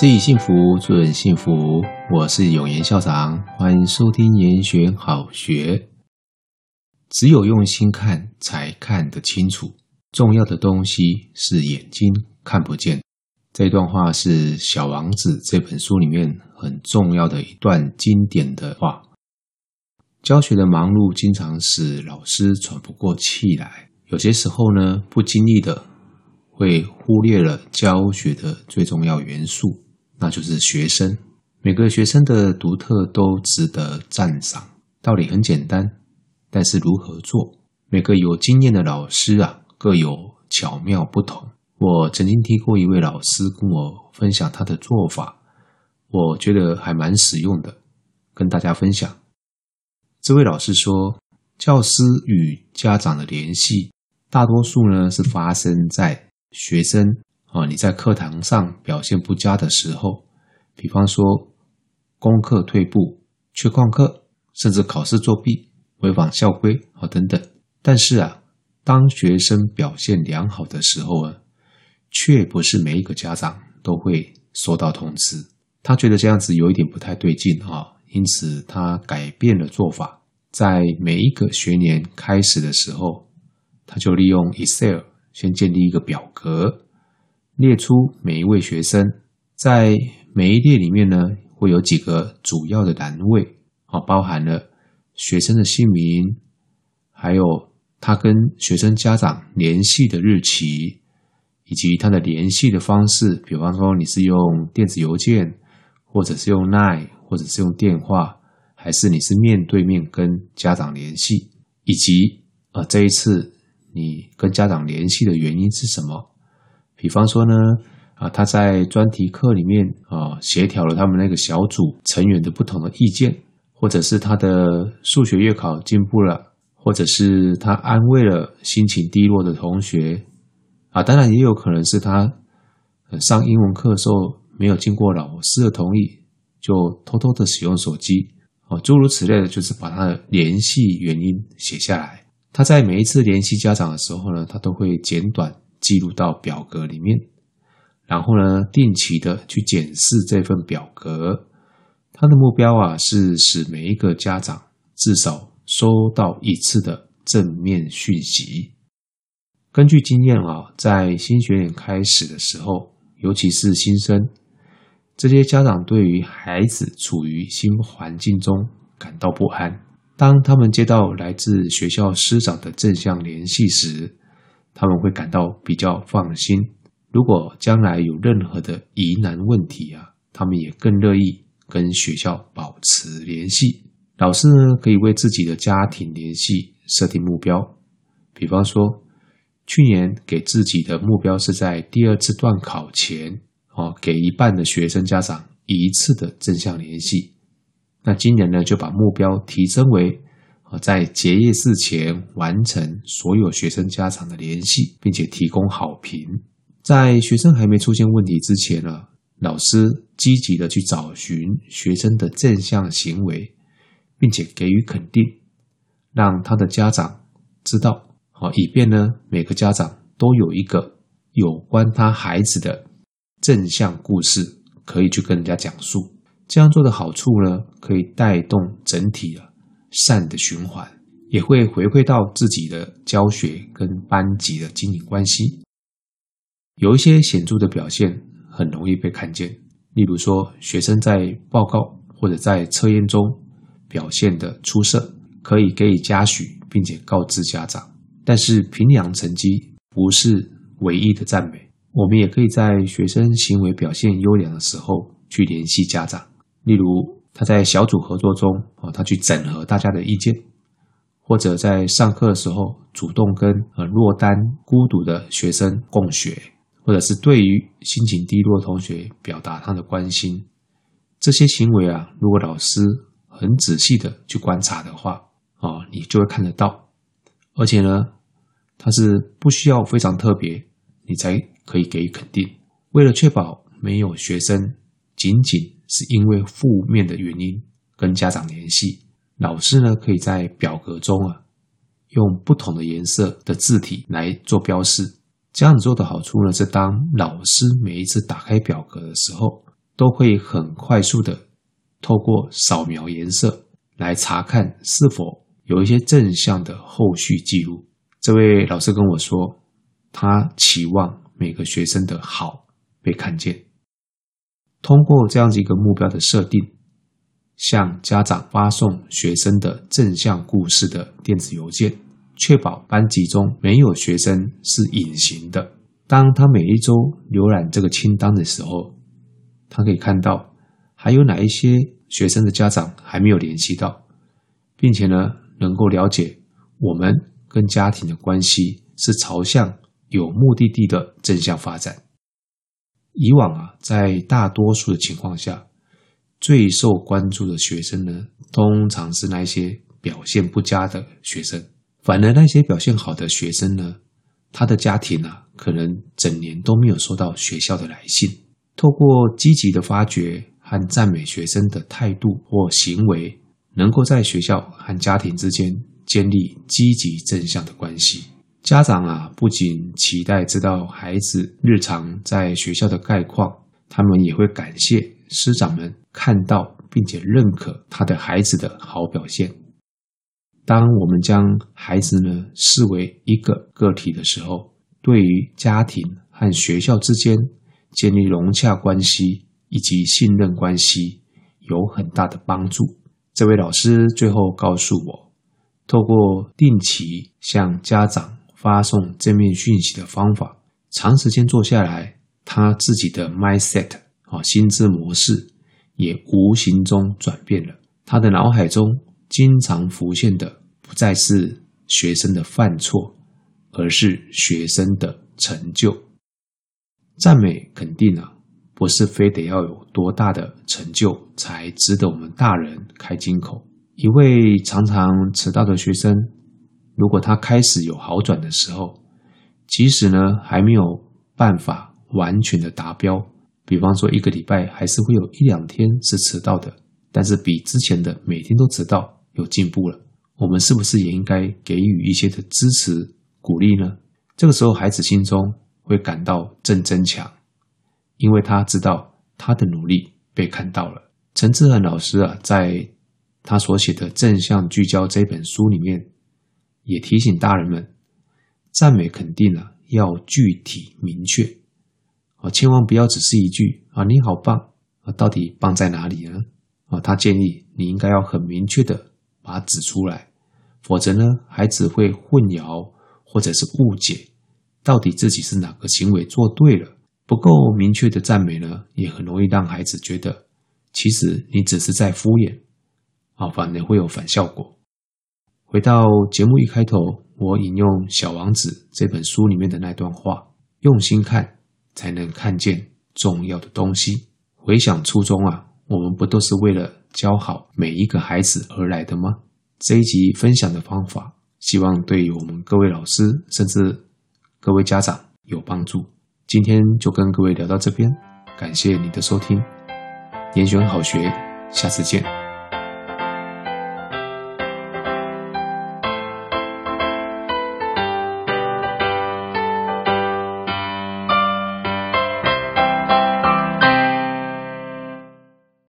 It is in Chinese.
自己幸福，助人幸福。我是永言校长，欢迎收听严选好学。只有用心看，才看得清楚。重要的东西是眼睛看不见。这段话是《小王子》这本书里面很重要的一段经典的话。教学的忙碌经常使老师喘不过气来，有些时候呢，不经意的。会忽略了教学的最重要元素，那就是学生。每个学生的独特都值得赞赏。道理很简单，但是如何做？每个有经验的老师啊，各有巧妙不同。我曾经听过一位老师跟我分享他的做法，我觉得还蛮实用的，跟大家分享。这位老师说，教师与家长的联系，大多数呢是发生在。学生啊，你在课堂上表现不佳的时候，比方说功课退步、缺旷课，甚至考试作弊、违反校规啊等等。但是啊，当学生表现良好的时候啊，却不是每一个家长都会收到通知。他觉得这样子有一点不太对劲啊，因此他改变了做法，在每一个学年开始的时候，他就利用 Excel。先建立一个表格，列出每一位学生，在每一列里面呢，会有几个主要的栏位，啊，包含了学生的姓名，还有他跟学生家长联系的日期，以及他的联系的方式，比方说你是用电子邮件，或者是用 Line，或者是用电话，还是你是面对面跟家长联系，以及啊这一次。你跟家长联系的原因是什么？比方说呢，啊，他在专题课里面啊，协调了他们那个小组成员的不同的意见，或者是他的数学月考进步了，或者是他安慰了心情低落的同学，啊，当然也有可能是他上英文课的时候没有经过老师的同意，就偷偷的使用手机，哦，诸如此类的，就是把他的联系原因写下来。他在每一次联系家长的时候呢，他都会简短记录到表格里面，然后呢，定期的去检视这份表格。他的目标啊，是使每一个家长至少收到一次的正面讯息。根据经验啊，在新学年开始的时候，尤其是新生，这些家长对于孩子处于新环境中感到不安。当他们接到来自学校师长的正向联系时，他们会感到比较放心。如果将来有任何的疑难问题啊，他们也更乐意跟学校保持联系。老师呢，可以为自己的家庭联系设定目标，比方说，去年给自己的目标是在第二次段考前，哦，给一半的学生家长一次的正向联系。那今年呢，就把目标提升为，在结业式前完成所有学生家长的联系，并且提供好评。在学生还没出现问题之前呢，老师积极的去找寻学生的正向行为，并且给予肯定，让他的家长知道，好，以便呢，每个家长都有一个有关他孩子的正向故事可以去跟人家讲述。这样做的好处呢，可以带动整体的善的循环，也会回馈到自己的教学跟班级的经营关系。有一些显著的表现很容易被看见，例如说学生在报告或者在测验中表现的出色，可以给予嘉许，并且告知家长。但是评量成绩不是唯一的赞美，我们也可以在学生行为表现优良的时候去联系家长。例如，他在小组合作中他去整合大家的意见，或者在上课的时候主动跟呃落单孤独的学生共学，或者是对于心情低落的同学表达他的关心。这些行为啊，如果老师很仔细的去观察的话啊，你就会看得到。而且呢，他是不需要非常特别，你才可以给予肯定。为了确保没有学生仅仅是因为负面的原因跟家长联系，老师呢可以在表格中啊用不同的颜色的字体来做标示。这样子做的好处呢是，当老师每一次打开表格的时候，都会很快速的透过扫描颜色来查看是否有一些正向的后续记录。这位老师跟我说，他期望每个学生的好被看见。通过这样子一个目标的设定，向家长发送学生的正向故事的电子邮件，确保班级中没有学生是隐形的。当他每一周浏览这个清单的时候，他可以看到还有哪一些学生的家长还没有联系到，并且呢，能够了解我们跟家庭的关系是朝向有目的地的正向发展。以往啊，在大多数的情况下，最受关注的学生呢，通常是那些表现不佳的学生。反而那些表现好的学生呢，他的家庭啊，可能整年都没有收到学校的来信。透过积极的发掘和赞美学生的态度或行为，能够在学校和家庭之间建立积极正向的关系。家长啊，不仅期待知道孩子日常在学校的概况，他们也会感谢师长们。看到并且认可他的孩子的好表现。当我们将孩子呢视为一个个体的时候，对于家庭和学校之间建立融洽关系以及信任关系有很大的帮助。这位老师最后告诉我，透过定期向家长发送正面讯息的方法，长时间做下来，他自己的 mindset 啊心智模式。也无形中转变了，他的脑海中经常浮现的不再是学生的犯错，而是学生的成就。赞美肯定啊，不是非得要有多大的成就才值得我们大人开金口。一位常常迟到的学生，如果他开始有好转的时候，即使呢还没有办法完全的达标。比方说，一个礼拜还是会有一两天是迟到的，但是比之前的每天都迟到有进步了。我们是不是也应该给予一些的支持鼓励呢？这个时候，孩子心中会感到正增强，因为他知道他的努力被看到了。陈志恒老师啊，在他所写的《正向聚焦》这本书里面，也提醒大人们，赞美肯定啊，要具体明确。啊，千万不要只是一句啊，你好棒啊，到底棒在哪里呢？啊，他建议你应该要很明确的把它指出来，否则呢，孩子会混淆或者是误解，到底自己是哪个行为做对了。不够明确的赞美呢，也很容易让孩子觉得，其实你只是在敷衍，啊，反而会有反效果。回到节目一开头，我引用《小王子》这本书里面的那段话，用心看。才能看见重要的东西。回想初衷啊，我们不都是为了教好每一个孩子而来的吗？这一集分享的方法，希望对于我们各位老师，甚至各位家长有帮助。今天就跟各位聊到这边，感谢你的收听，延选好学，下次见。